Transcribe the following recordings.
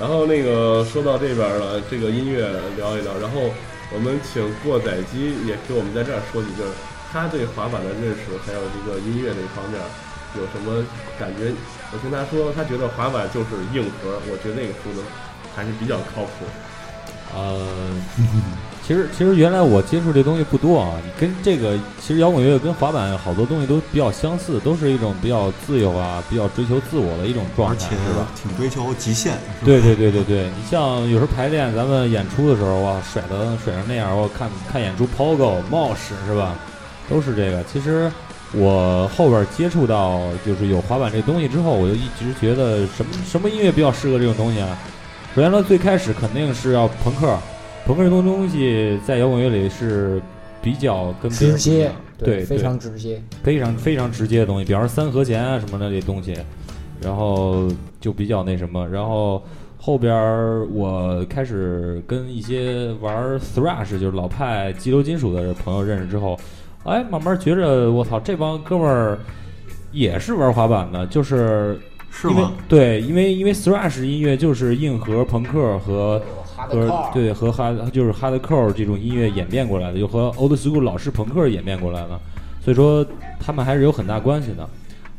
然后那个说到这边了，这个音乐聊一聊，然后我们请过载机也给我们在这儿说几句，他对滑板的认识，还有这个音乐那方面有什么感觉？我听他说，他觉得滑板就是硬核，我觉得那个说的还是比较靠谱。呃，其实其实原来我接触这东西不多啊，你跟这个其实摇滚乐跟滑板好多东西都比较相似，都是一种比较自由啊，比较追求自我的一种状而且态，是吧？挺追求极限。对对对对对，你像有时候排练，咱们演出的时候哇，甩的甩成那样，我看看演出 Pogo、Mosh 是吧，都是这个。其实我后边接触到就是有滑板这东西之后，我就一直觉得什么什么音乐比较适合这种东西啊？首先说最开始肯定是要朋克，朋克这种东西在摇滚乐里是比较跟直接，对，非常直接。非常非常直接的东西，比方说三和弦啊什么的这东西，然后就比较那什么，然后后边儿我开始跟一些玩 thrash 就是老派激流金属的朋友认识之后，哎，慢慢觉着我操，这帮哥们儿也是玩滑板的，就是因为是吗？对，因为因为 thrash 音乐就是硬核朋克和哈和对和哈就是 hardcore 这种音乐演变过来的，又和 old school 老式朋克演变过来的，所以说他们还是有很大关系的。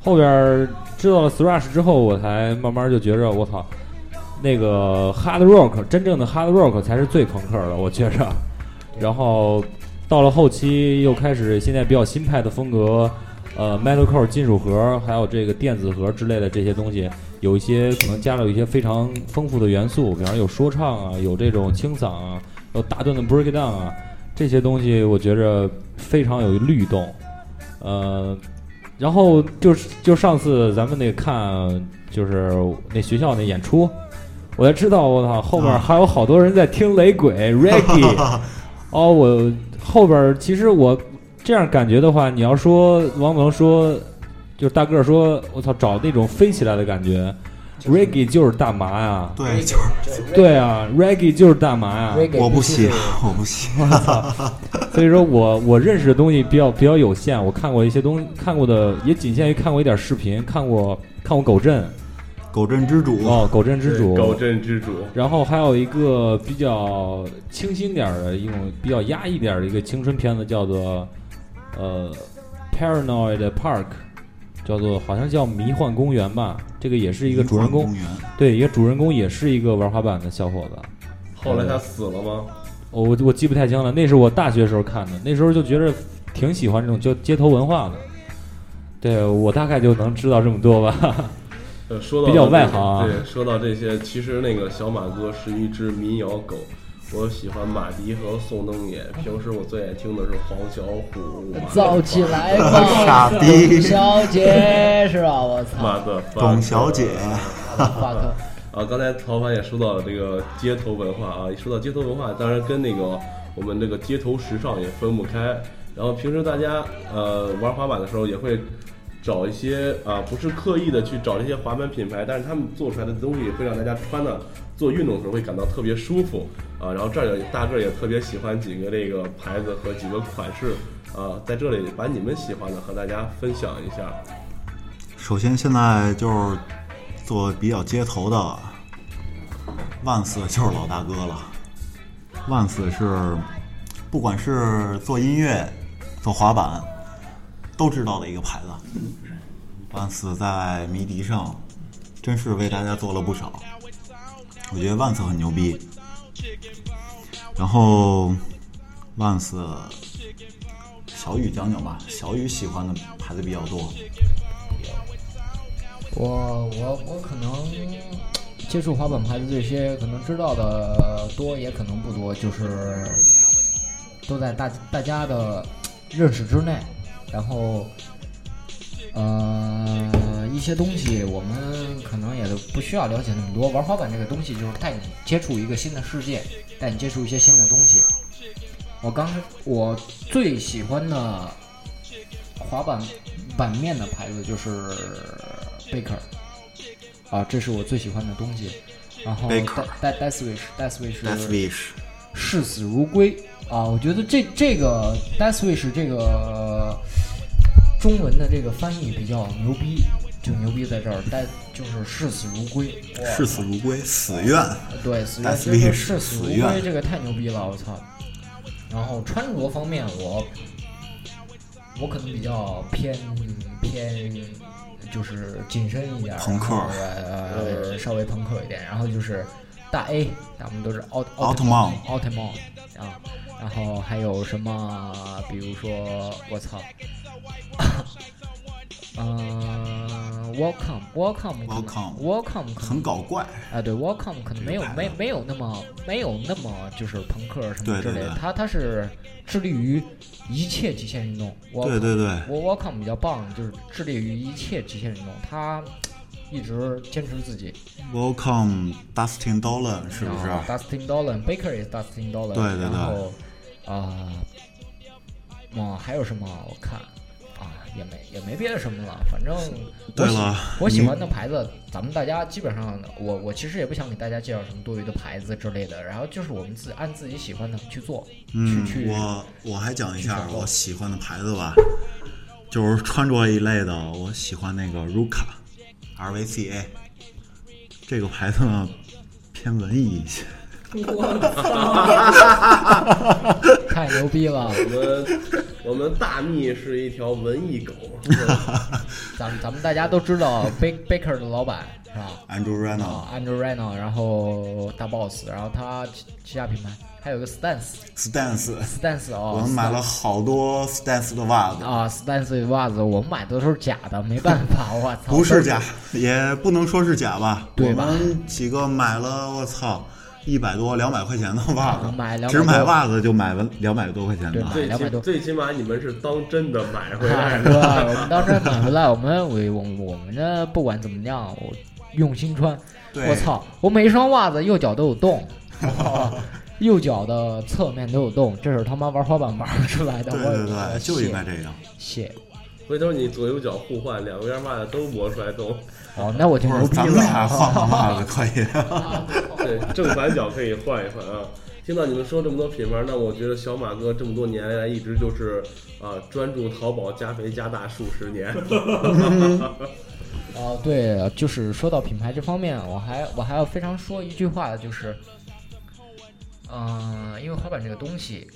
后边儿知道了 thrash 之后，我才慢慢就觉着我操，那个 hard rock 真正的 hard rock 才是最朋克的，我觉着。然后到了后期又开始现在比较新派的风格，呃，metalcore 金属盒，还有这个电子盒之类的这些东西，有一些可能加了一些非常丰富的元素，比方有说唱啊，有这种清嗓啊，有大段的 breakdown 啊，这些东西我觉着非常有律动，呃，然后就是就上次咱们那个看就是那学校那演出，我才知道我操后面啊还有好多人在听雷鬼 reggae，哦，我后边其实我这样感觉的话，你要说王蒙说，就是大个儿说，我操，找那种飞起来的感觉，reggae 就是大麻呀，对，就是对啊，reggae 就是大麻呀，我不吸吸，，我不吸。所以说我我认识的东西比较比较有限，我看过一些东西，看过的也仅限于看过一点视频，看过看过狗镇狗镇之主，哦，狗镇之主，狗镇之主，然后还有一个比较清新点儿的一种比较压抑点儿的一个青春片子，叫做呃《Paranoid Park》，叫做好像叫迷幻公园吧。这个也是一个主人公，对，一个主人公也是一个玩滑板的小伙子。后来他死了吗？哦我我记不太清了，那是我大学时候看的，那时候就觉得挺喜欢这种叫街头文化的。对我大概就能知道这么多吧。呃，说到比较外行啊对，说到这些，其实那个小马哥是一只民谣狗。我喜欢马迪和宋冬野，平时我最爱听的是黄小琥。马造起来马吧，傻逼董小姐是吧？我操，妈的董小姐，华克，啊，刚才曹凡也说到了这个街头文化啊，一说到街头文化，当然跟那个我们这个街头时尚也分不开。然后平时大家呃玩滑板的时候也会找一些啊，不是刻意的去找这些滑板品牌，但是他们做出来的东西会让大家穿的做运动的时候会感到特别舒服啊。然后这儿有大个儿也特别喜欢几个这个牌子和几个款式啊，在这里把你们喜欢的和大家分享一下。首先现在就是做比较街头的，万斯就是老大哥了。万斯是不管是做音乐、做滑板，都知道的一个牌子。万斯在迷笛上真是为大家做了不少，我觉得万斯很牛逼。然后万斯，小雨讲讲吧，小雨喜欢的牌子比较多。我我我可能接触滑板牌子这些，可能知道的多，也可能不多，就是都在大大家的认识之内。然后，呃，一些东西我们可能也都不需要了解那么多。玩滑板这个东西，就是带你接触一个新的世界，带你接触一些新的东西。我刚我最喜欢的滑板板面的牌子就是 Baker，啊，这是我最喜欢的东西。然后 Baker Death Wish，视死如归啊！我觉得这这个 Death Wish 这个中文的这个翻译比较牛逼就牛逼在这儿，但就是视死如归，视死如归，死愿。对，死但愿真的是视死如归，这个太牛逼了，我操！然后穿着方面，我我可能比较偏偏就是紧身一点儿，朋克。呃稍微朋克一点，然后就是大 A，咱们都是奥奥特曼。奥特曼啊，然后还有什么，比如说我操。嗯、w e l c o m e Welcome Welcome Welcome 很搞怪，啊，对，Welcome 可能没有没没有那么没有那么就是朋克什么之类的，他他是致力于一切极限运动。对对对，我 Welcome 比较棒，就是致力于一切极限运动，他一直坚持自己。Welcome Dustin Dolan 是不是？啊？Dustin Dolan，Baker is Dustin Dolan。对对对然后啊，哦，还有什么？我看啊，也没也没别的什么了，反正对了我喜欢的牌子，咱们大家基本上，我我其实也不想给大家介绍什么多余的牌子之类的，然后就是我们自己按自己喜欢的去做，嗯去，去我我还讲一下我喜欢的牌子吧，就是穿着一类的，我喜欢那个 Ruka，R V C A，这个牌子呢偏文艺一些。太牛逼了！我们我们大蜜是一条文艺狗，咱们咱们大家都知道 Bak Baker 的老板是吧？Andrew Reynolds，啊，Andrew Reno，然后大 boss，然后他旗旗下品牌还有个 Stance。Stance，Stance 哦，我们买了好多 Stance 的袜子，啊，Stance 的袜子，我们买的都是假的，没办法，我操，不是假，也不能说是假吧。对吧我们几个买了，我操，一百多、两百块钱的袜子，啊买200只买袜子就买了两百多块钱的。对买最起多最起码你们是当真的买回哎，来对的。吧？我们当真买回来，我们我我我们呢，不管怎么样，我用心穿。对我操，我每一双袜子右脚都有洞，右脚的侧面都有洞，这是他妈玩滑板玩出来的。对我对对，就应该这样。谢。回头你左右脚互换，两边袜子都磨出来洞。哦，那我就牛逼咱们俩换袜子可以。对，正反脚可以换一换啊。听到你们说这么多品牌，那我觉得小马哥这么多年来一直就是啊，专注淘宝加肥加大数十年。哦，对，就是说到品牌这方面，我还我还要非常说一句话，就是，嗯、因为滑板这个东西，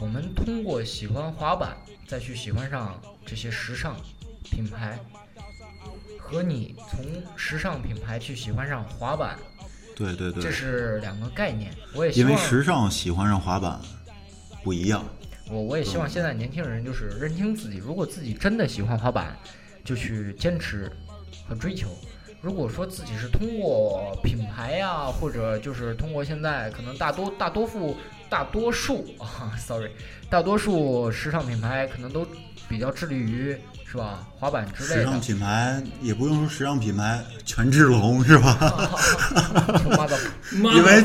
我们通过喜欢滑板，再去喜欢上这些时尚品牌，和你从时尚品牌去喜欢上滑板，对对对这，是两个概念。我也希望，因为时尚喜欢上滑板不一样。我我也希望现在年轻人就是认清自己，如果自己真的喜欢滑板，就去坚持和追求。如果说自己是通过品牌呀、或者就是通过现在可能大多大多数大多数啊，sorry，大多数时尚品牌可能都比较致力于是吧滑板之类的时尚。品牌也不用说时尚品牌，权志龙是吧？妈的因为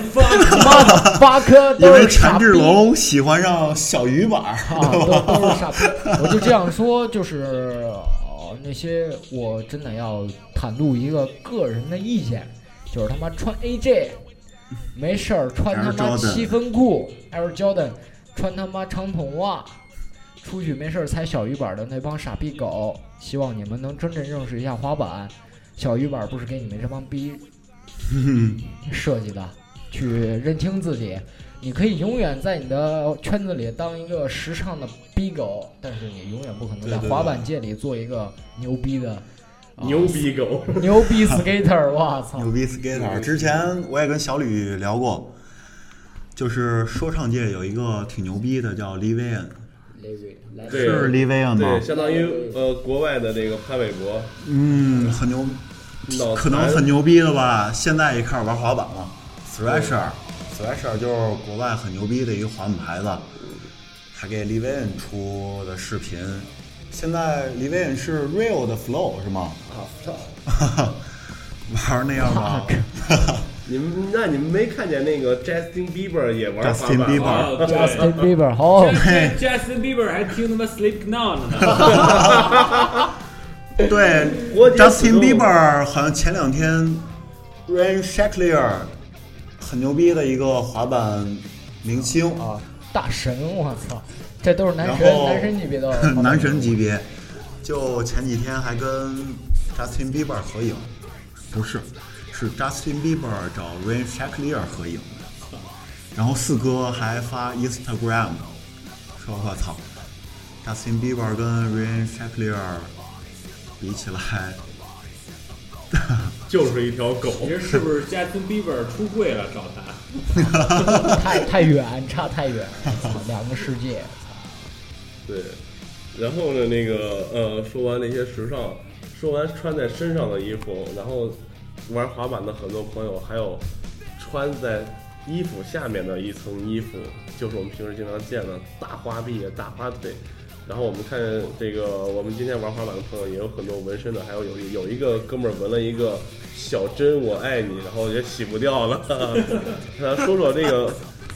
妈的八颗因为权志龙喜欢上小鱼板儿，啊，都都是傻逼。我就这样说，就是、呃、那些我真的要袒露一个个人的意见，就是他妈穿 AJ 没事儿穿他妈七分裤，Air Jordan 穿他妈长筒袜，出去没事儿踩小鱼板的那帮傻逼狗，希望你们能真正认识一下滑板。小鱼板不是给你们这帮逼 设计的，去认清自己。你可以永远在你的圈子里当一个时尚的逼狗，但是你永远不可能在滑板界里做一个牛逼的、啊牛逼狗，牛逼 skater。我 操！牛逼 skater。之前我也跟小吕聊过，就是说唱界有一个挺牛逼的叫 Livian，对是 Livian 吗对，？相当于呃国外的这个潘玮柏，嗯，很牛，可能很牛逼了吧？现在也开始玩滑板了，Thrasher，Thrasher 就是国外很牛逼的一个滑板牌子，还给 Livian 出的视频。现在 Livian 是 Real 的 Flow 是吗？啊，玩那样吗？你们那你们没看见那个 Justin Bieber 也玩滑 Justin 板 Bieber 吗？哦，对 Justin Bieber 好，Justin Bieber 还听他妈 Slipknot 呢。对国际，Justin Bieber 好像前两天 Ryan Shackler 很牛逼的一个滑板明星，啊，大神！我操，这都是男神然后男神级别的男神级别。就前几天还跟 Justin Bieber 合影，不是，是 Justin Bieber 找 Ryan Shackler 合影，然后四哥还发 Instagram，说我操，Justin Bieber 跟 Ryan Shackler 比起来，就是一条狗。其实是不是 Justin Bieber 出柜了找他？太太远，差太远，操两个世界。对，然后呢，那个呃，说完那些时尚，说完穿在身上的衣服，然后玩滑板的很多朋友还有穿在衣服下面的一层衣服，就是我们平时经常见的大花臂、大花腿。然后我们看这个，我们今天玩滑板的朋友也有很多纹身的，还有有有一个哥们儿纹了一个小针“我爱你”，然后也洗不掉了。他说说这个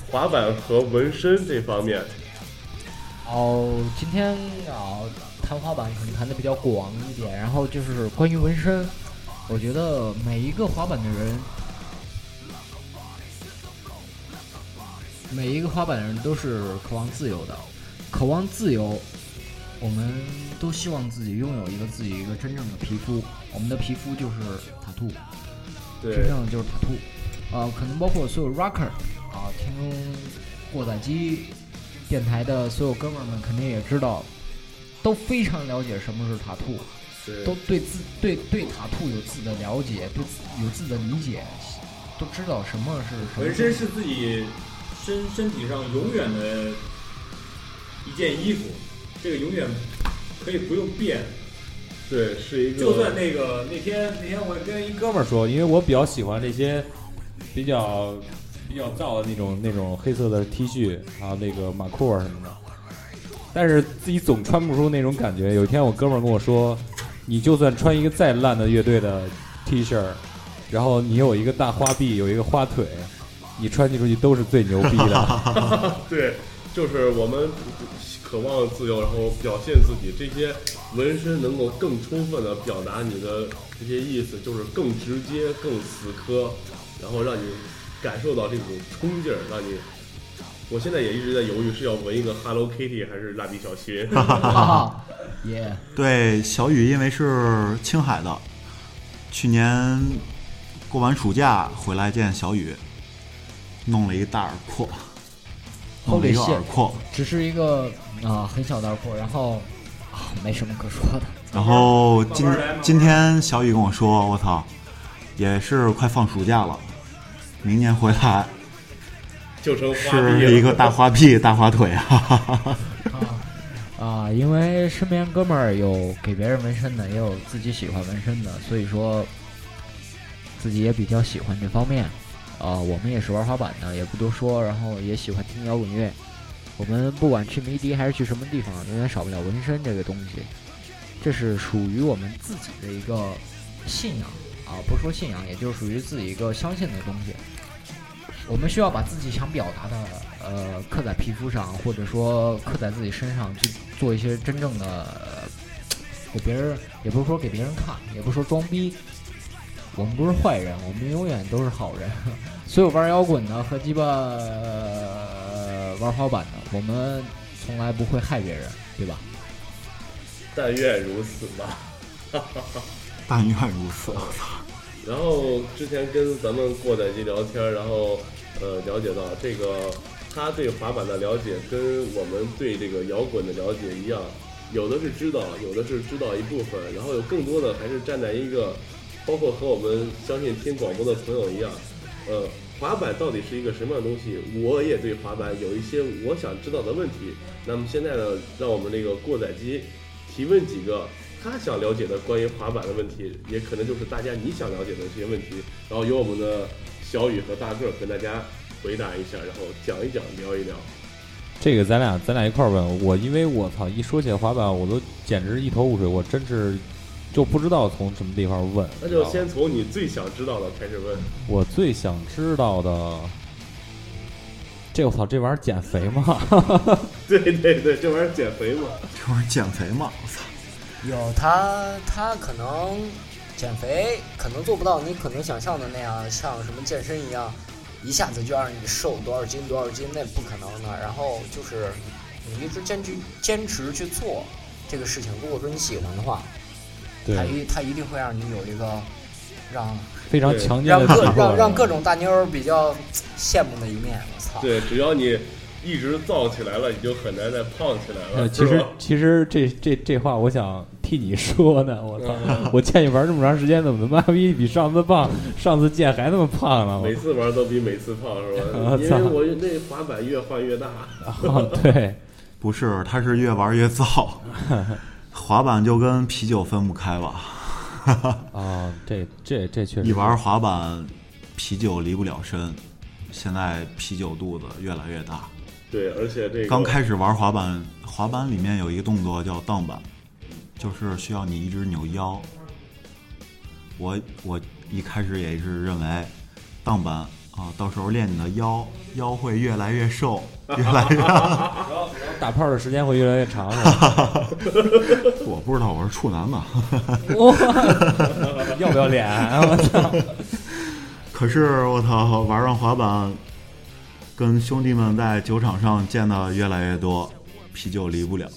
滑板和纹身这方面。哦，今天啊谈滑板可能谈的比较广一点，然后就是关于纹身，我觉得每一个滑板的人，每一个滑板的人都是渴望自由的，渴望自由，我们都希望自己拥有一个自己一个真正的皮肤，我们的皮肤就是塔兔，真，正的就是塔兔，啊，可能包括所有 rocker 啊，听过载机电台的所有哥们儿们肯定也知道，都非常了解什么是塔兔，对都对自对对塔兔有自己的了解，对自有自己的理解，都知道什么是什么纹身是自己身身体上永远的一件衣服，这个永远可以不用变。对，是一个就算那个那天那天我跟一哥们儿说，因为我比较喜欢这些比较比较燥的那种那种黑色的 T 恤，还有那个马裤啊什么的，但是自己总穿不出那种感觉。有一天我哥们儿跟我说，你就算穿一个再烂的乐队的 T 恤，然后你有一个大花臂，有一个花腿，你穿进出去都是最牛逼的。对，就是我们渴望自由，然后表现自己。这些纹身能够更充分的表达你的这些意思，就是更直接、更死磕，然后让你感受到这种冲劲儿，让你。我现在也一直在犹豫是要纹一个 Hello Kitty 还是蜡笔小新。哈哈，耶，对，小雨因为是青海的，去年过完暑假回来见小雨，弄了一大耳廓，弄了一个耳廓，只是一个啊、很小的耳廓，然后啊没什么可说的。然后今今天小雨跟我说，我操，也是快放暑假了，明年回来就成花臂。是一个大花臂、大花腿，哈哈哈哈。啊，因为身边哥们儿有给别人纹身的，也有自己喜欢纹身的，所以说自己也比较喜欢这方面。啊，我们也是玩滑板的，也不多说，然后也喜欢听摇滚乐。我们不管去迷笛还是去什么地方，永远少不了纹身这个东西。这是属于我们自己的一个信仰啊，不说信仰，也就是属于自己一个相信的东西。我们需要把自己想表达的，呃，刻在皮肤上，或者说刻在自己身上，去做一些真正的，呃给别人，也不是说给别人看，也不是说装逼。我们不是坏人，我们永远都是好人。所有玩摇滚的和鸡巴、呃玩滑板的，我们从来不会害别人，对吧？但愿如此吧。但愿如此。然后之前跟咱们过载机聊天，然后呃了解到这个他对滑板的了解跟我们对这个摇滚的了解一样，有的是知道，有的是知道一部分，然后有更多的还是站在一个，包括和我们相信听广播的朋友一样，呃，滑板到底是一个什么样的东西？我也对滑板有一些我想知道的问题。那么现在呢，让我们这个过载机提问几个他想了解的关于滑板的问题，也可能就是大家你想了解的这些问题，然后由我们的小雨和大个儿跟大家回答一下，然后讲一讲，聊一聊。这个咱俩咱俩一块儿问我，因为我操，一说起滑板，我都简直一头雾水，我真是就不知道从什么地方问。那就先从你最想知道的开始问。我最想知道的，这我操，这玩意儿减肥吗？对对对，这玩意儿减肥吗，这玩意儿减肥吗，我操！有他，他可能减肥可能做不到你可能想象的那样，像什么健身一样，一下子就让你瘦多少斤多少斤，那不可能的。然后就是你一直坚持坚持去做这个事情，如果说你喜欢的话，他，一他一定会让你有一个让非常对强健让各让让各种大妞儿比较羡慕的一面。我操！对，只要你一直造起来了，你就很难再胖起来了。呃，其实其实这这这话我想替你说呢，我操！嗯 我见你玩这么长时间，怎么他妈逼比上次胖？上次见还那么胖呢？每次玩都比每次胖是吧？我 操因为我那滑板越换越大。哦，对，不是，他是越玩越燥。滑板就跟啤酒分不开吧？啊，这这这确实一玩滑板，啤酒离不了身。现在啤酒肚子越来越大。对，而且这个刚开始玩滑板，滑板里面有一个动作叫荡板，就是需要你一直扭腰。我我一开始也是认为荡板啊，到时候练你的腰，腰会越来越瘦，越来越。打炮的时间会越来越长，是吧？我不知道我是处男嘛，哇，要不要脸啊？我操！可是我操，玩上滑板，跟兄弟们在酒场上见的越来越多，啤酒离不了，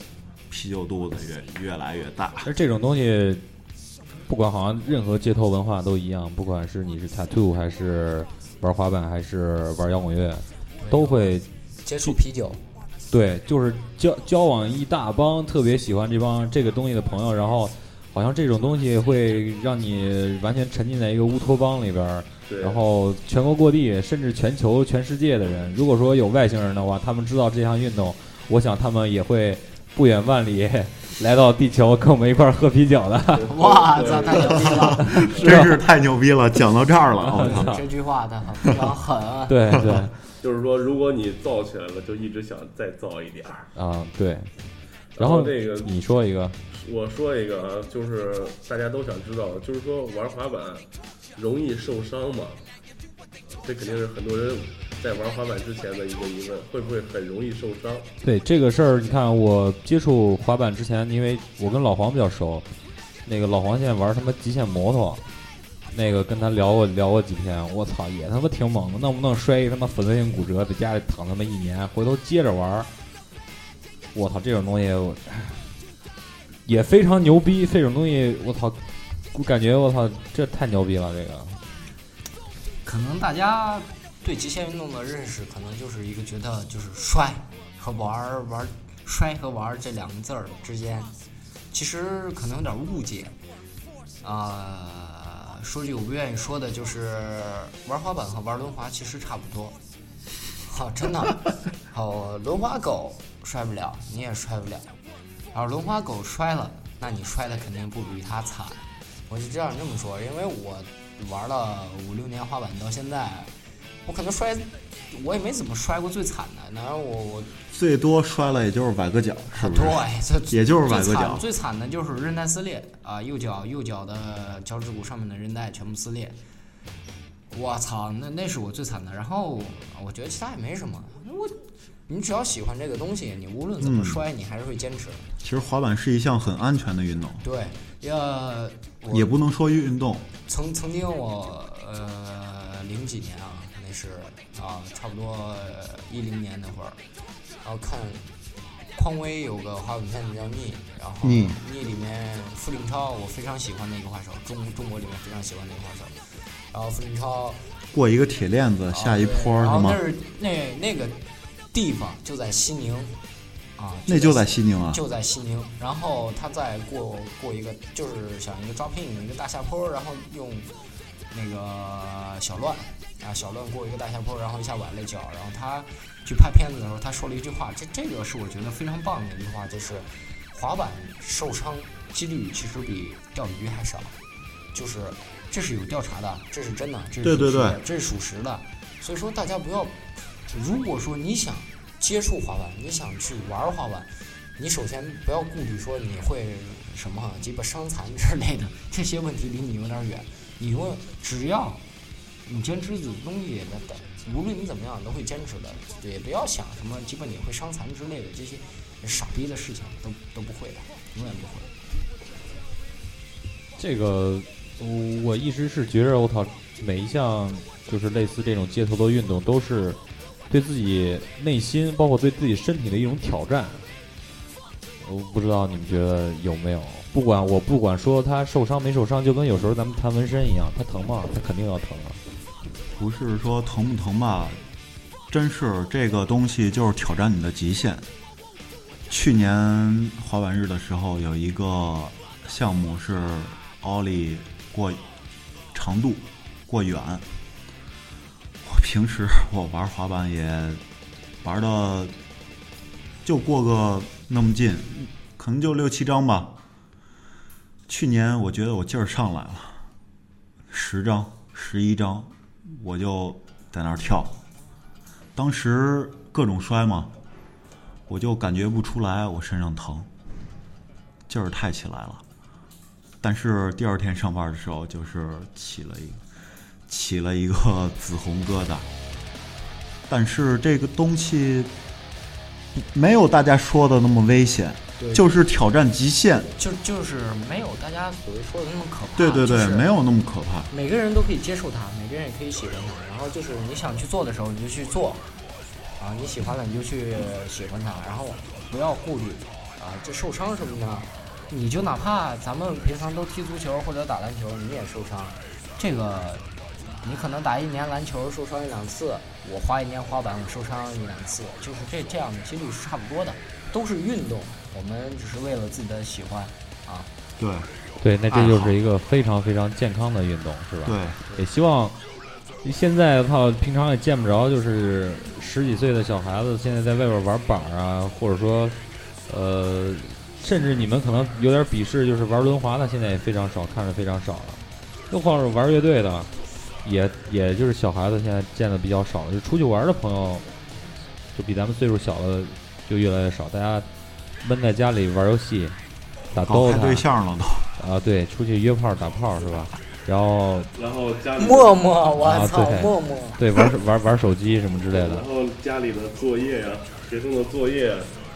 啤酒肚子越越来越大。而这种东西，不管好像任何街头文化都一样，不管是你是 tattoo 还是玩滑板还是玩摇滚乐，都会接触啤酒，对，就是交交往一大帮特别喜欢这帮这个东西的朋友，然后好像这种东西会让你完全沉浸在一个乌托邦里边儿，对，然后全国各地甚至全球全世界的人，如果说有外星人的话，他们知道这项运动，我想他们也会不远万里来到地球跟我们一块儿喝啤酒的。哇操，太牛逼了！真是太牛逼了！讲到这儿了，我操！这句话的非常狠啊！对对就是说，如果你造起来了，就一直想再造一点儿。啊对，然然后这个你说一个，我说一个啊，就是大家都想知道，就是说玩滑板容易受伤吗？这肯定是很多人在玩滑板之前的一个疑问，会不会很容易受伤？对这个事儿，你看我接触滑板之前，因为我跟老黄比较熟，那个老黄现在玩他妈极限摩托，那个跟他聊过聊过几天，我操，也他妈挺猛的，弄不弄摔一他妈粉碎性骨折，在家里躺他妈一年，回头接着玩，我操，这种东西 也非常牛逼，这种东西我操，我感觉我操，这太牛逼了，这个。可能大家对极限运动的认识，可能就是一个觉得就是摔和玩儿玩儿摔和玩儿这两个字儿之间，其实可能有点误解。啊、说句我不愿意说的，就是玩滑板和玩轮滑其实差不多。好、真的，好，轮滑狗摔不了，你也摔不了。然后轮滑狗摔了，那你摔的肯定不比它惨。我就这样这么说，因为我玩了五六年滑板到现在，我可能摔，我也没怎么摔过最惨的。然后我我最多摔了也就是崴个脚，是不是？对，这也就是崴个脚。最惨的就是韧带撕裂啊，右脚右脚的脚趾骨上面的韧带全部撕裂。我操，那那是我最惨的。然后我觉得其他也没什么，我你只要喜欢这个东西，你无论怎么嗯。摔，你还是会坚持。其实滑板是一项很安全的运动，对，呃，也不能说运动，曾曾经我呃零几年啊，那是啊差不多一零年那会儿，然后看匡威有个滑板片子叫《逆》，然后《逆。逆》里面傅林超我非常喜欢的一个滑手，中中国里面非常喜欢的一个滑手，然后傅林超过一个铁链子下一坡是吗？那？是那那个地方就在西宁啊，那就在西宁啊。就在西宁，然后他再过过一个，就是想一个 dropping 一个大下坡，然后用那个小乱啊小乱过一个大下坡，然后一下崴了脚，然后他去拍片子的时候，他说了一句话，这这个是我觉得非常棒的一句话，就是滑板受伤几率其实比钓鱼还少，就是这是有调查的，这是真的，这是对对对这是属实的，所以说大家不要，如果说你想接触滑板，你想去玩滑板，你首先不要顾虑说你会什么鸡巴伤残之类的，这些问题离你有点远。你说只要你坚持自己东西，那无论你怎么样都会坚持的，也不要想什么鸡巴你会伤残之类的这些傻逼的事情都都不会的，永远不会。这个，我我一直是觉着我操，每一项就是类似这种街头的运动，都是对自己内心，包括对自己身体的一种挑战。我不知道你们觉得有没有？不管我不管说他受伤没受伤，就跟有时候咱们谈纹身一样，他疼吗？他肯定要疼啊。不是说疼不疼吧，真是这个东西就是挑战你的极限。去年滑板日的时候，有一个项目是奥利过长度过远。平时我玩滑板也玩的就过个那么近，可能就六七张吧。去年我觉得我劲儿上来了，十张、十一张，我就在那儿跳。当时各种摔嘛，我就感觉不出来我身上疼，劲儿太起来了。但是第二天上班的时候，就是起了一个起了一个紫红疙瘩。但是这个东西没有大家说的那么危险，就是挑战极限。就就是没有大家所谓说的那么可怕。对对对，就是没有那么可怕。每个人都可以接受它，每个人也可以喜欢它。然后就是你想去做的时候，你就去做，啊，你喜欢了你就去喜欢它，然后不要顾虑，啊，这受伤什么的，你就哪怕咱们平常都踢足球或者打篮球，你也受伤，这个你可能打一年篮球受伤一两次，我滑一年滑板我受伤一两次，就是这这样的几率是差不多的，都是运动，我们只是为了自己的喜欢，啊，对对，那这就是一个非常非常健康的运动，是吧？对，也希望现在靠平常也见不着，就是十几岁的小孩子现在在外边玩板儿啊，或者说，呃，甚至你们可能有点鄙视，就是玩轮滑的，现在也非常少，看着非常少了。又或者玩乐队的，也也就是小孩子现在见的比较少了，就出去玩的朋友，就比咱们岁数小的就越来越少，大家闷在家里玩游戏，打搞开 DOTA 对象了都。啊，对，出去约炮打炮是吧？然后然后家里默默，我啊操，对默默。对玩玩玩手机什么之类的然，后家里的作业呀、学生的作业，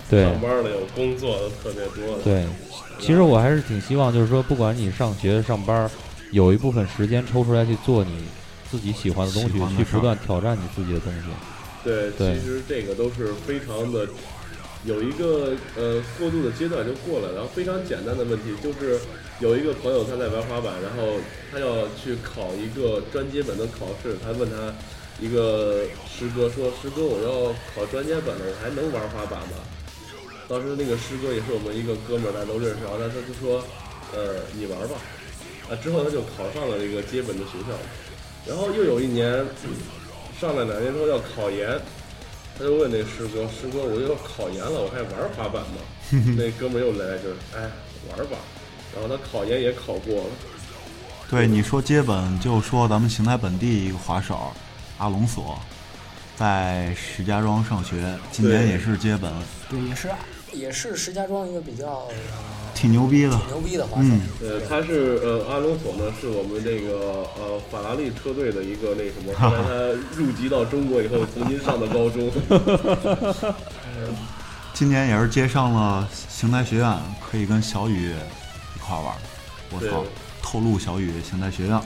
对上班的有工作的特别多的。对。其实我还是挺希望，就是说，不管你上学上班，有一部分时间抽出来去做你自己喜欢的东西去不断挑战你自己的东西。对，对其实这个都是非常的有一个呃过渡的阶段就过了，然后非常简单的问题就是有一个朋友他在玩滑板，然后他要去考一个专接本的考试，他问他一个师哥说：“师哥，我要考专接本了，我还能玩滑板吗？”当时那个师哥也是我们一个哥们儿，大家都认识，然后他他就说：“呃，你玩吧。”啊，之后他就考上了这个接本的学校，然后又有一年上了两年之后要考研，他就问那师哥：“师哥，我要考研了，我还玩滑板吗？” 那哥们儿又来就是：“哎，玩吧。”然后他考研也考过了，对，你说接本，就说咱们邢台本地一个滑手阿隆索，在石家庄上学，今年也是接本，对，也是也是石家庄一个比较呃挺牛逼的。挺牛逼的滑手。嗯，呃，他是呃阿隆索呢，是我们这个呃法拉利车队的一个那什么，后来他入籍到中国以后重新上的高中，今年也是接上了邢台学院，可以跟小雨一块玩。我对操，透露小雨邢台学院。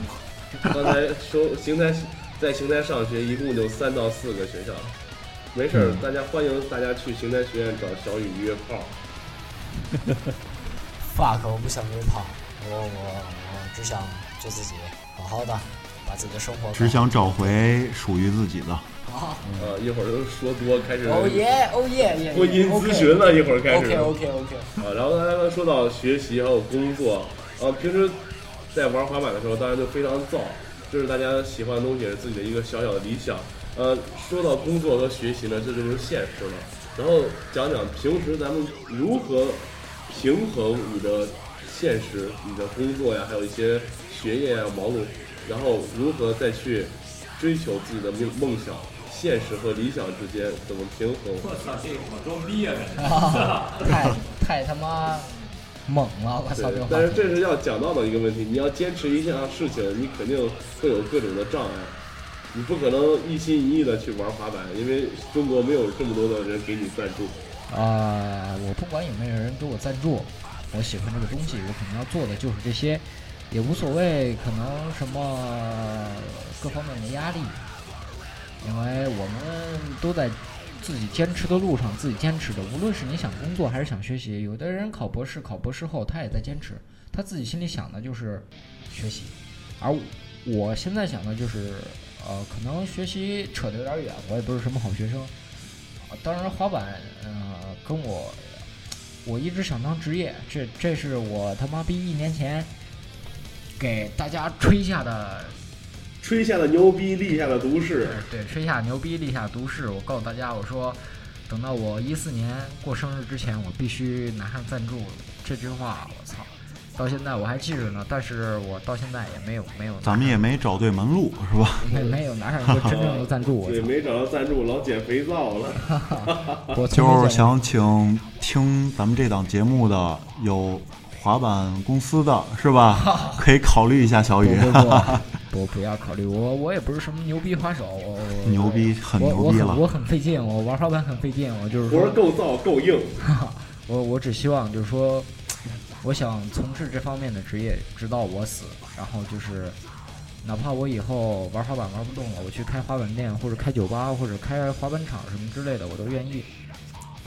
刚才说邢台在邢台上学一共就三到四个学校，没事儿，大家欢迎大家去邢台学院找小雨约炮。fuck，我不想约炮，我我我只想做自己，好好的把自己的生活只想找回属于自己的。好。呃，一会儿都说多开始哦耶，哦耶耶！婚姻咨询了，一会儿开始。OK OK OK。啊，然后刚才说到学习还有工作，啊，平时在玩滑板的时候，当然就非常燥，这是大家喜欢的东西，也是自己的一个小小的理想。呃，说到工作和学习呢，这就是现实了。然后讲讲平时咱们如何平衡你的现实、你的工作呀，还有一些学业呀忙碌，然后如何再去追求自己的梦梦想，现实和理想之间怎么平衡？我操，这怎么装逼啊？这太太他妈猛了！我操，但是这是要讲到的一个问题，你要坚持一项事情，你肯定会有各种的障碍，你不可能一心一意的去玩滑板，因为中国没有这么多的人给你赞助。啊、我不管有没有人给我赞助，我喜欢这个东西，我可能要做的就是这些，也无所谓，可能什么各方面的压力，因为我们都在自己坚持的路上自己坚持着，无论是你想工作还是想学习，有的人考博士，考博士后他也在坚持，他自己心里想的就是学习，而我现在想的就是，呃，可能学习扯得有点远，我也不是什么好学生。呃当然，滑板，呃，跟我，我一直想当职业，这这是我他妈逼一年前给大家吹下的吹下的牛逼，立下的毒誓。对，吹下牛逼，立下毒誓。我告诉大家，我说，等到我一四年过生日之前，我必须拿上赞助。这句话，我操，到现在我还记着呢。但是我到现在也没有没有，咱们也没找对门路，是吧？没没有拿上一个真正的赞助。我 对，没找到赞助，老捡肥皂了。我从就是想请听咱们这档节目的有滑板公司的是吧？可以考虑一下小雨，不不不不不要考虑我，我也不是什么牛逼滑手，我我牛逼，很牛逼了。我很我很费劲，我玩滑板很费劲，我就是说，活够造够硬，我我只希望就是说，我想从事这方面的职业，直到我死。然后就是，哪怕我以后玩滑板玩不动了，我去开滑板店或者开酒吧或者开滑板场什么之类的，我都愿意。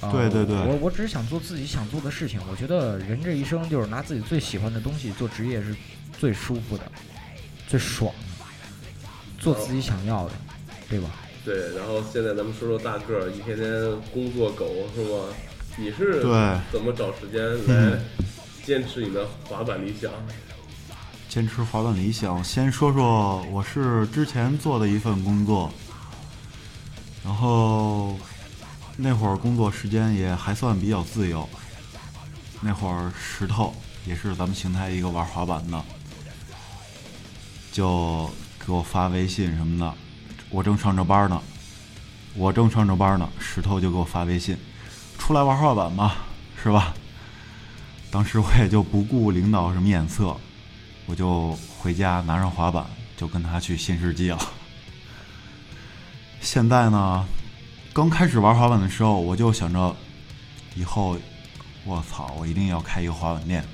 啊对对对我我只是想做自己想做的事情。我觉得人这一生就是拿自己最喜欢的东西做职业是最舒服的，最爽的，做自己想要的，对吧？对。然后现在咱们说说大个儿，一天天工作狗是吗？你是对怎么找时间来坚持你的滑板理想？坚持滑板理想，先说说我是之前做的一份工作，然后那会儿工作时间也还算比较自由。那会儿石头也是咱们邢台一个玩滑板的，就给我发微信什么的，我正上着班呢，我正上着班呢，石头就给我发微信，出来玩滑板吧，是吧？当时我也就不顾领导什么眼色，我就回家拿上滑板，就跟他去新世纪了。现在呢，刚开始玩滑板的时候，我就想着，以后，我操，我一定要开一个滑板店，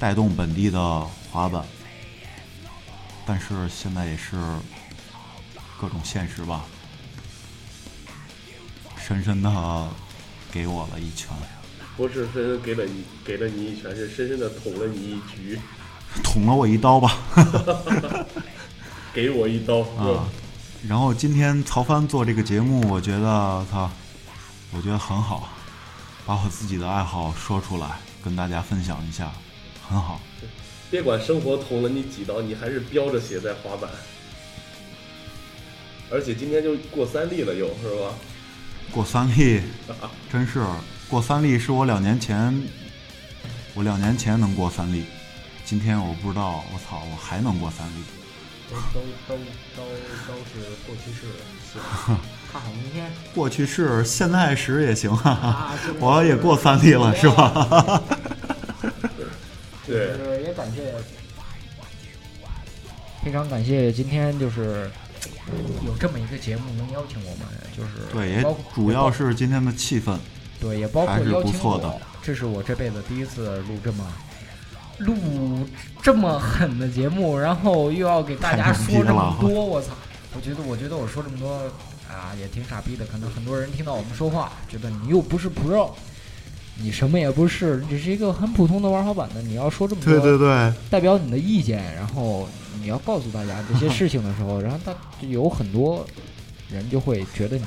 带动本地的滑板。但是现在也是各种现实吧，深深的给我了一拳，不是深深给了你给了你一拳，是深深的捅了你一局，捅了我一刀吧。给我一刀。啊，然后今天曹帆做这个节目，我觉得他，我觉得很好，把我自己的爱好说出来，跟大家分享一下，很好。别管生活捅了你几刀，你还是飙着血在滑板。而且今天就过三例了，又是吧？过三例，真是过三例是我两年前，我两年前能过三例，今天我不知道，我操，我还能过三例。都都都都都是过去式，行，看好明天过去式，现在时也行啊，啊！我也过三例了，是吧？对，就是也感谢，非常感谢今天就是有这么一个节目能邀请我们，就是对，也主要是今天的气氛。对，也包括邀请我，这是我这辈子第一次录这么录这么狠的节目，然后又要给大家说这么多，我操！我觉得，我觉得我说这么多啊，也挺傻逼的。可能很多人听到我们说话，觉得你又不是 pro，你什么也不是，你只是一个很普通的玩滑板的，你要说这么多，对对对，代表你的意见，然后你要告诉大家这些事情的时候，然后他就有很多人就会觉得你，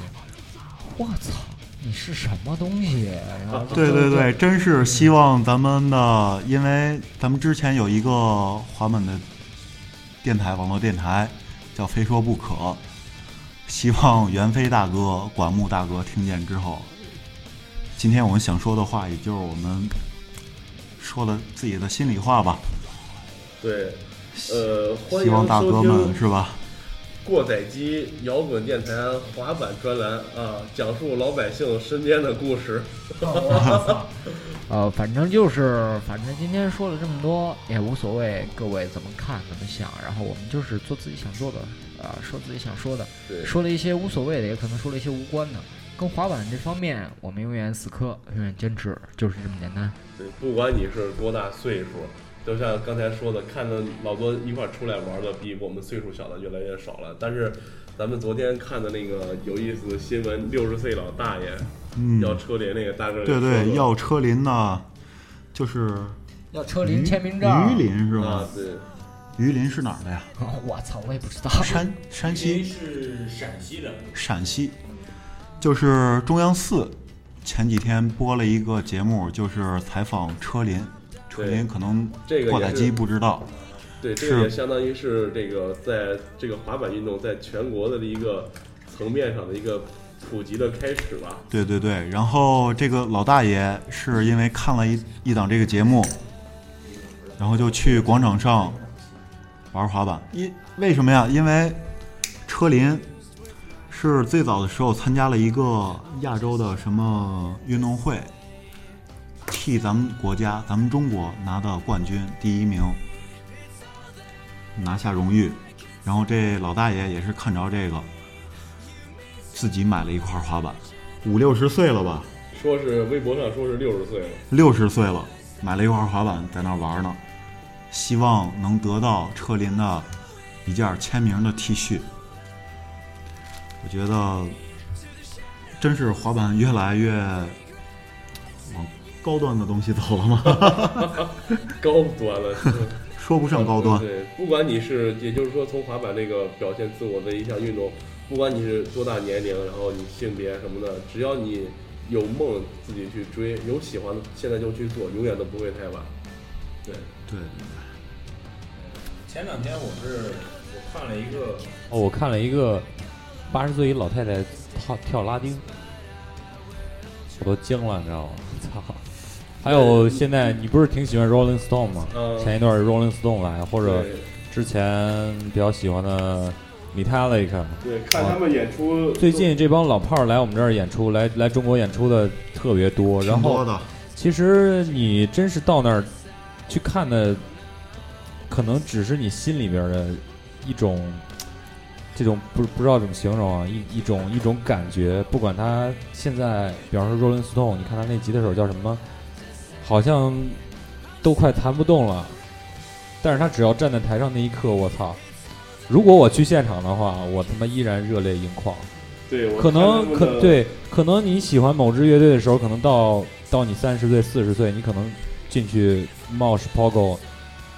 我操，你是什么东西？然后对对对，，真嗯是希望咱们的，因为咱们之前有一个滑板的电台，网络电台叫“非说不可”，希望袁飞大哥、管木大哥听见之后，今天我们想说的话，也就是我们说了自己的心里话吧。对，呃，欢希望大哥们是吧？过载机摇滚电台滑板专栏啊，讲述老百姓身边的故事。呃，反正就是，反正今天说了这么多也无所谓，各位怎么看怎么想，然后我们就是做自己想做的，啊、说自己想说的，对，说了一些无所谓的，也可能说了一些无关的。跟滑板这方面，我们永远死磕，永远坚持，就是这么简单。对，不管你是多大岁数，就像刚才说的，看着老多一块出来玩的比我们岁数小的越来越少了。但是咱们昨天看的那个有意思的新闻，六十岁老大爷嗯，要车林那个大哥，对对，要车林呢，就是要车林签名照。榆林是啊吧？，对，榆林是哪儿的呀？哦 我操，我也不知道。山山西西是陕西的，陕西，就是中央四前几天播了一个节目，就是采访车林。车对林可能这个也是挂载机不知道，对，这个也相当于是这个在这个滑板运动在全国的一个层面上的一个普及的开始吧。对对对，然后这个老大爷是因为看了一一档这个节目，然后就去广场上玩滑板。因为什么呀？因为车林是最早的时候参加了一个亚洲的什么运动会，替咱们国家、咱们中国拿的冠军第一名，拿下荣誉。然后这老大爷也是看着这个，自己买了一块滑板，五六十岁了吧，说是微博上说是六十岁了，六十岁了，买了一块滑板在那玩呢，希望能得到车林的一件签名的 T 恤。我觉得真是滑板越来越往高端的东西走了吗？高端了。说不上高端，对，不管你是，也就是说，从滑板这个表现自我的一项运动，不管你是多大年龄，然后你性别什么的，只要你有梦自己去追，有喜欢的，现在就去做，永远都不会太晚。对，对，前两天我是我看了一个，哦，我看了一个八十岁一老太太跳跳拉丁，我都惊了，你知道吗？操！还有现在你不是挺喜欢 Rolling Stone 吗？嗯，前一段 Rolling Stone 来，或者之前比较喜欢的 Metallica。对，看他们演出，最近这帮老炮儿来我们这儿演出，来来中国演出的特别多。然后挺多的，其实你真是到那儿去看的，可能只是你心里边的一种，这种不不知道怎么形容啊，一一种一种感觉。不管他现在，比方说 Rolling Stone，你看他那吉他手叫什么，好像都快弹不动了，但是他只要站在台上那一刻，我操！如果我去现场的话，我他妈依然热泪盈眶。对，可能可对，可能你喜欢某支乐队的时候，可能到到你三十岁、四十岁，你可能进去 mosh pogo，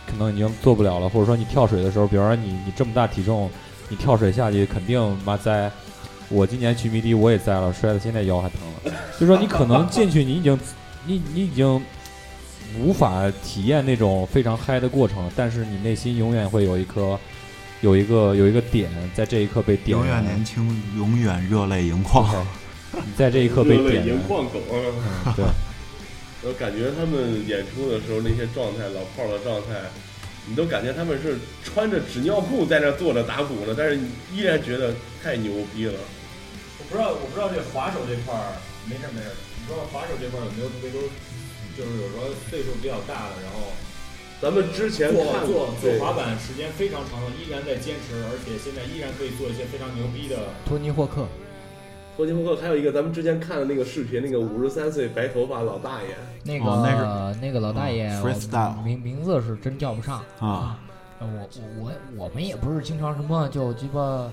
可能已经做不了了，或者说你跳水的时候，比方说你你这么大体重，你跳水下去肯定妈栽。我今年去迷笛我也栽了，摔的现在腰还疼了。就说你可能进去，你已经你你已经无法体验那种非常嗨的过程，但是你内心永远会有一颗有一个有一个点，在这一刻被点永远燃。年轻，永远热泪盈眶。你 在这一刻被热泪点燃。盈眶狗啊！嗯对，我感觉他们演出的时候那些状态，老炮儿的状态，你都感觉他们是穿着纸尿裤在那坐着打鼓呢，但是你依然觉得太牛逼了。我不知道我不知道这滑手这块儿没事儿没事儿，你不知道滑手这块儿有没有特别多，就是有时候岁数比较大的，然后咱们之前做做做滑板时间非常长的，依然在坚持，而且现在依然可以做一些非常牛逼的。托尼霍克，托尼霍克，还有一个咱们之前看的那个视频，那个五十三岁白头发老大爷，那个、哦那那个老大爷，嗯 freestyle 名名字是真叫不上。啊，我我我我们也不是经常什么就鸡巴，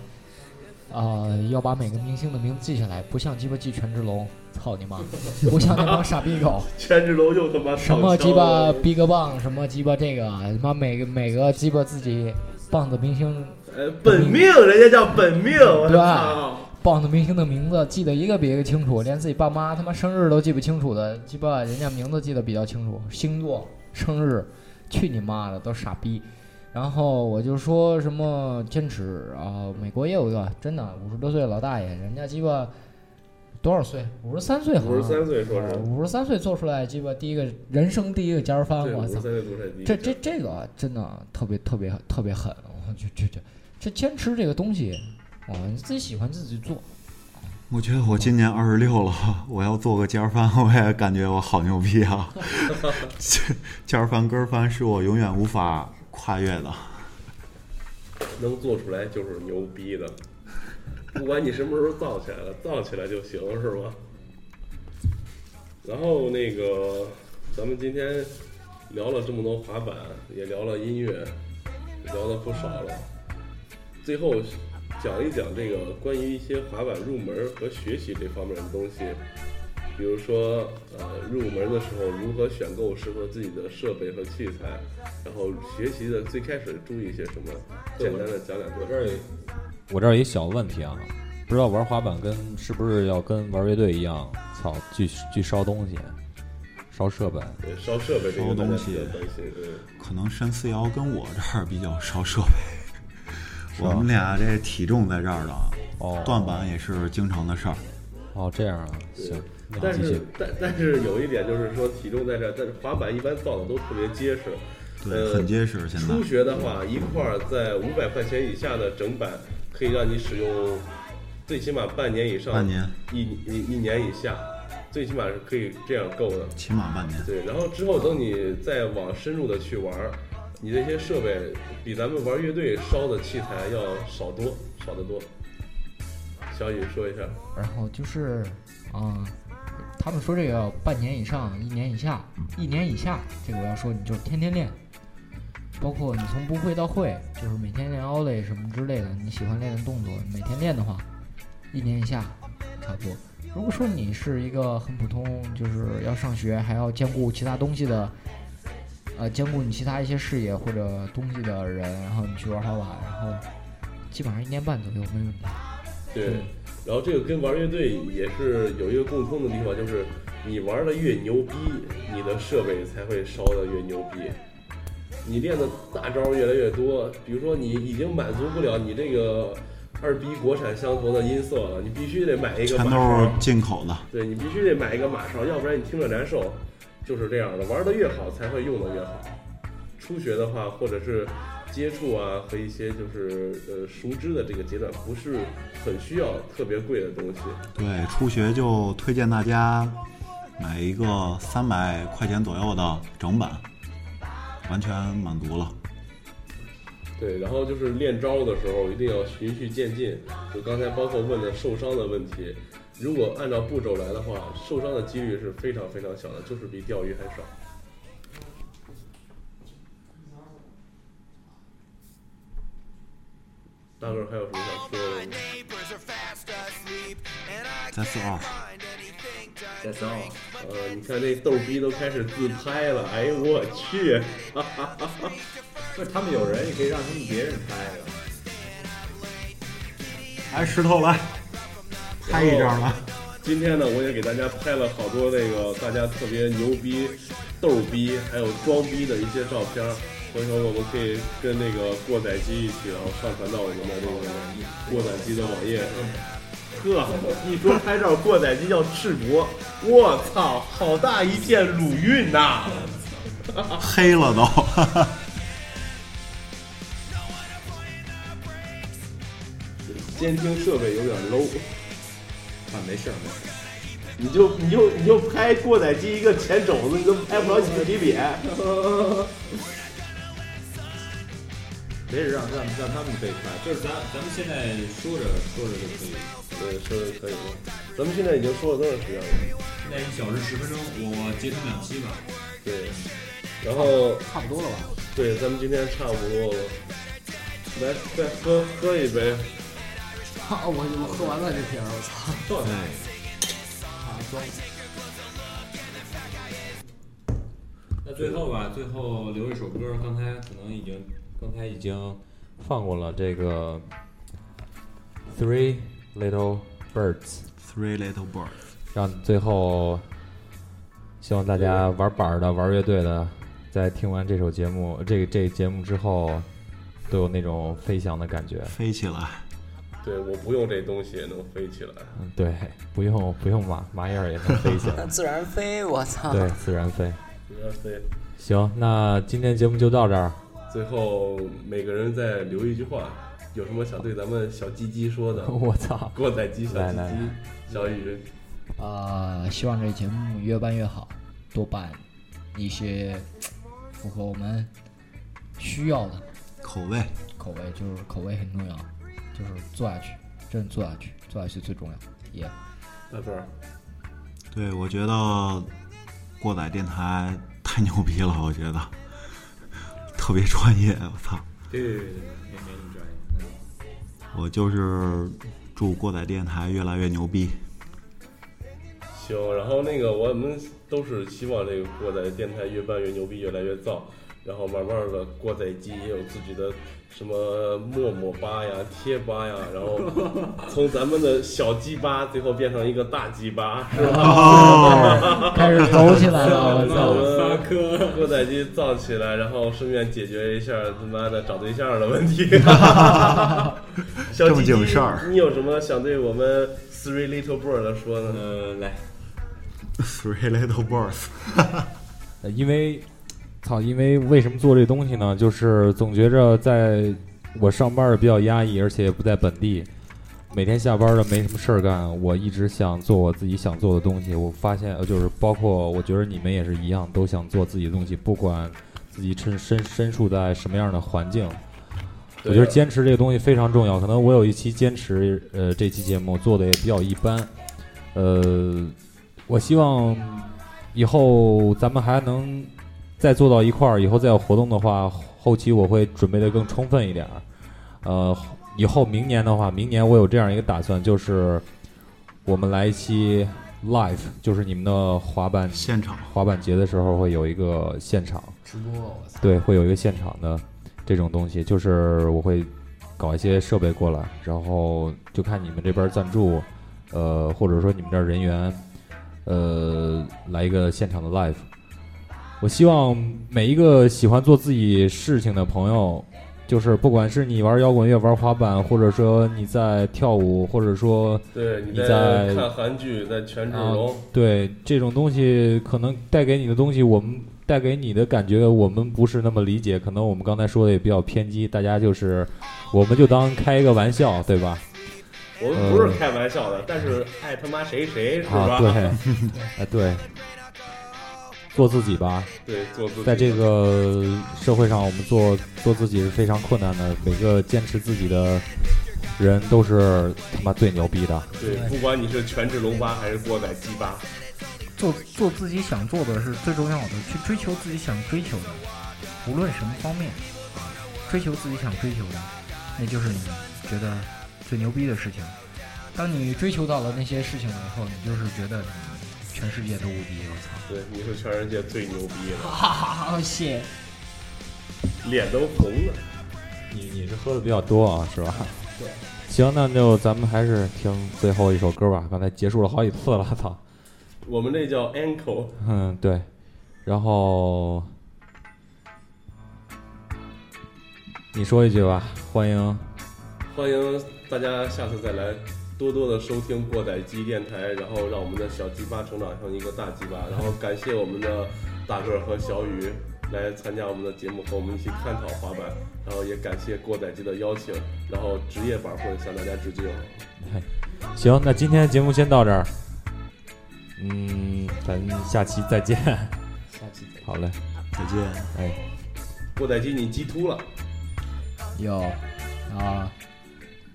呃，要把每个明星的名字记下来，不像鸡巴记权志龙，操你妈，不像那帮傻逼狗，权志龙又他妈什么鸡巴了 Big Bang，什么鸡巴这个，他妈每个每个鸡巴自己棒子明星呃本命，人家叫本命，我对操！棒子明星的名字记得一个比一个清楚，连自己爸妈他妈生日都记不清楚的，鸡巴人家名字记得比较清楚，星座、生日，去你妈的，都傻逼。然后我就说什么坚持啊，美国也有一个真的五十多岁的老大爷，人家鸡巴多少岁？五十三岁好像。五十三岁说是，五十三岁做出来鸡巴第一个人生第一个尖儿翻，我操。这这这个真的特别特别特别狠，我就这这这坚持这个东西，啊，你自己喜欢自己做。我觉得我今年二十六了，我要做个尖儿翻，我也感觉我好牛逼啊！尖儿翻、根儿翻是我永远无法跨越的。能做出来就是牛逼的，不管你什么时候造起来了，造起来就行，是吧？然后那个，咱们今天聊了这么多滑板，也聊了音乐，聊了不少了。最后讲一讲这个关于一些滑板入门和学习这方面的东西，比如说呃入门的时候如何选购适合自己的设备和器材，然后学习的最开始注意些什么，简单的讲两句。我这儿有我这儿有一小问题啊，不知道玩滑板跟是不是要跟玩乐队一样，操，巨巨烧东西，烧设备。对烧设备这个烧东西。可能申四幺跟我这儿比较烧设备，我们俩这体重在这儿的，哦，断板也是经常的事儿。哦，这样啊，行，那但是。但但是有一点就是说体重在这儿，但是滑板一般造的都特别结实。对，呃很结实。现在初学的话，一块儿在五百块钱以下的整板，可以让你使用最起码半年以上，半年，一一一年以下，最起码是可以这样够的。起码半年。对，然后之后等你再往深入的去玩儿，你这些设备比咱们玩乐队烧的器材要少多，少得多。小雨说一下，然后就是，啊、他们说这个要半年以上，一年以下，一年以下，这个我要说，你就天天练，包括你从不会到会，就是每天练奥雷什么之类的，你喜欢练的动作，每天练的话，一年以下差不多。如果说你是一个很普通，就是要上学还要兼顾其他东西的，呃，兼顾你其他一些事业或者东西的人，然后你去玩滑板，然后基本上一年半左右没问题。对，然后这个跟玩乐队也是有一个共通的地方，就是你玩的越牛逼，你的设备才会烧的越牛逼。你练的大招越来越多，比如说你已经满足不了你这个二逼国产相同的音色了，你必须得买一个马全都是，进口的，对你必须得买一个马勺，要不然你听着难受。就是这样的，玩的越好才会用的越好。初学的话，或者是接触啊和一些就是呃熟知的这个阶段，不是很需要特别贵的东西。对，初学就推荐大家买一个三百块钱左右的整版，完全满足了。对，然后就是练招的时候一定要循序渐进。就刚才包括问的受伤的问题，如果按照步骤来的话，受伤的几率是非常非常小的，就是比钓鱼还少。大个还有什么想说的吗？再四二，再三啊，呃，你看那逗逼都开始自拍了，哎呦我去！哈哈哈哈不是他们有人，也可以让他们别人拍的。来石头来，拍一张来。今天呢，我也给大家拍了好多那个大家特别牛逼、逗逼还有装逼的一些照片儿。回头我们可以跟那个过载机一起，然后上传到我们的那个过载机的网页上。呵，一说拍照，过载机叫赤膊，我操，好大一片鲁韵呐！黑了都。监听设备有点 low，啊，没事儿没事儿。你就你就你就拍过载机一个前肘子，你都拍不了你自己脸。没事，让让让他们可以拍，就是咱咱们现在说着说着就可以。对，说着可以了。咱们现在已经说了多长时间了？现在一小时十分钟，我截成两期吧。对，然后差不多了吧？对，咱们今天差不多了。来，再喝喝一杯。啊，我我喝完了这瓶，我操！对，啊，装那最后吧，最后留一首歌，刚才可能已经刚才已经放过了这个 Three Little Birds，Three Little Birds。让最后希望大家玩板儿的、玩乐队的，在听完这首节目、这个这个节目之后，都有那种飞翔的感觉。飞起来，对，我不用这东西也能飞起来。嗯，对，不用不用麻麻叶儿也能飞起来，自然飞，我操！对，自然飞。自然飞。行，那今天节目就到这儿。最后每个人再留一句话，有什么想对咱们小鸡鸡说的？我操！过载机小鸡来来鸡，小雨。呃，希望这节目越办越好，多办一些符合我们需要的口味。口味，就是口味很重要，就是做下去，真的做下去，做下去最重要。也、大段儿，对，我觉得过载电台太牛逼了，我觉得特别专业，我操！对对对对，也没那么专业。我就是祝过载电台越来越牛逼。行，然后那个我们都是希望这个过载电台越办越牛逼，越来越燥。然后慢慢的，过载机也有自己的什么陌陌吧呀、贴吧呀，然后 从咱们的小鸡吧，最后变成一个大鸡吧，是吧？哦，开始走起来了，我们科，过载机造起来，然后顺便解决一下他妈的找对象的问题。小正鸡鸡经事儿你有什么想对我们 Three Little Bird 说呢？呃，来，Three Little Birds，呃因为，操，因为为什么做这东西呢？就是总觉着在我上班儿比较压抑，而且也不在本地，每天下班儿了没什么事儿干，我一直想做我自己想做的东西。我发现，呃，就是包括我觉得你们也是一样，都想做自己的东西，不管自己身身身处在什么样的环境。我觉得坚持这个东西非常重要。可能我有一期坚持，呃，这期节目做的也比较一般，呃，我希望以后咱们还能再做到一块儿，以后再有活动的话，后期我会准备的更充分一点儿。呃，以后明年的话，明年我有这样一个打算，就是我们来一期 live，就是你们的滑板现场滑板节的时候会有一个现场。直播，对，会有一个现场的这种东西，就是我会搞一些设备过来，然后就看你们这边赞助，呃，或者说你们这儿人员，呃，来一个现场的 live。我希望每一个喜欢做自己事情的朋友，就是不管是你玩摇滚乐、玩滑板，或者说你在跳舞，或者说对，你你在在看韩剧，在权志龙，对这种东西，可能带给你的东西，我们带给你的感觉，我们不是那么理解。可能我们刚才说的也比较偏激，大家就是，我们就当开一个玩笑，对吧？我们不是开玩笑的，但是爱他妈谁谁是吧？啊，对，哎对，做自己吧。对，做自己。在这个社会上，我们做做自己是非常困难的。每个坚持自己的人都是他妈最牛逼的。对，不管你是权志龙八还是过载鸡吧，做做自己想做的是最重要的，去追求自己想追求的，无论什么方面，追求自己想追求的，那就是你觉得最牛逼的事情。当你追求到了那些事情了以后，你就是觉得你全世界都无敌。我操！对，你是全世界最牛逼的，好谢。脸都红了。你你是喝的比较多啊，是吧？对。行，那就咱们还是听最后一首歌吧。刚才结束了好几次了，操。我们这叫 ankle，嗯，对。然后你说一句吧，欢迎。欢迎大家下次再来多多的收听过载机电台，然后让我们的小鸡巴成长成一个大鸡巴，然后感谢我们的大个儿和小雨来参加我们的节目，和我们一起探讨滑板，然后也感谢过载机的邀请，然后职业板会向大家致敬。行，那今天的节目先到这儿。嗯，咱下期再见。下期再好嘞，再见。哎。过载机你鸡秃了，有啊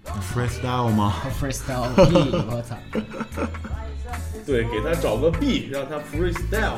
freestyle 吗？，freestyle B，我操！对，给他找个 B，让他 freestyle。